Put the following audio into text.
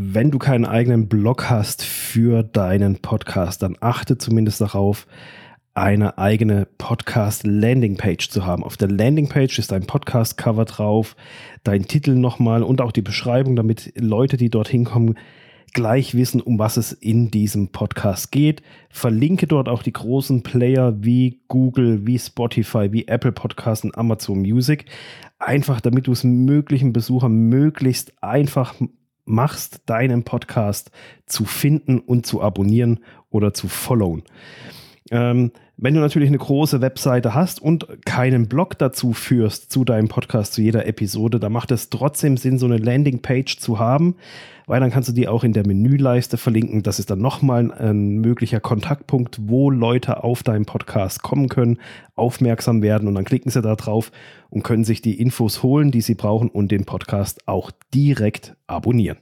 wenn du keinen eigenen Blog hast für deinen Podcast, dann achte zumindest darauf, eine eigene Podcast-Landingpage zu haben. Auf der Landingpage ist ein Podcast-Cover drauf, dein Titel nochmal und auch die Beschreibung, damit Leute, die dorthin kommen, gleich wissen, um was es in diesem Podcast geht. Verlinke dort auch die großen Player wie Google, wie Spotify, wie Apple Podcasts und Amazon Music. Einfach damit du es möglichen Besuchern möglichst einfach machst, deinen Podcast zu finden und zu abonnieren oder zu followen. Ähm, wenn du natürlich eine große Webseite hast und keinen Blog dazu führst zu deinem Podcast, zu jeder Episode, da macht es trotzdem Sinn, so eine Landingpage zu haben, weil dann kannst du die auch in der Menüleiste verlinken. Das ist dann nochmal ein möglicher Kontaktpunkt, wo Leute auf deinen Podcast kommen können, aufmerksam werden und dann klicken sie da drauf und können sich die Infos holen, die sie brauchen und den Podcast auch direkt abonnieren.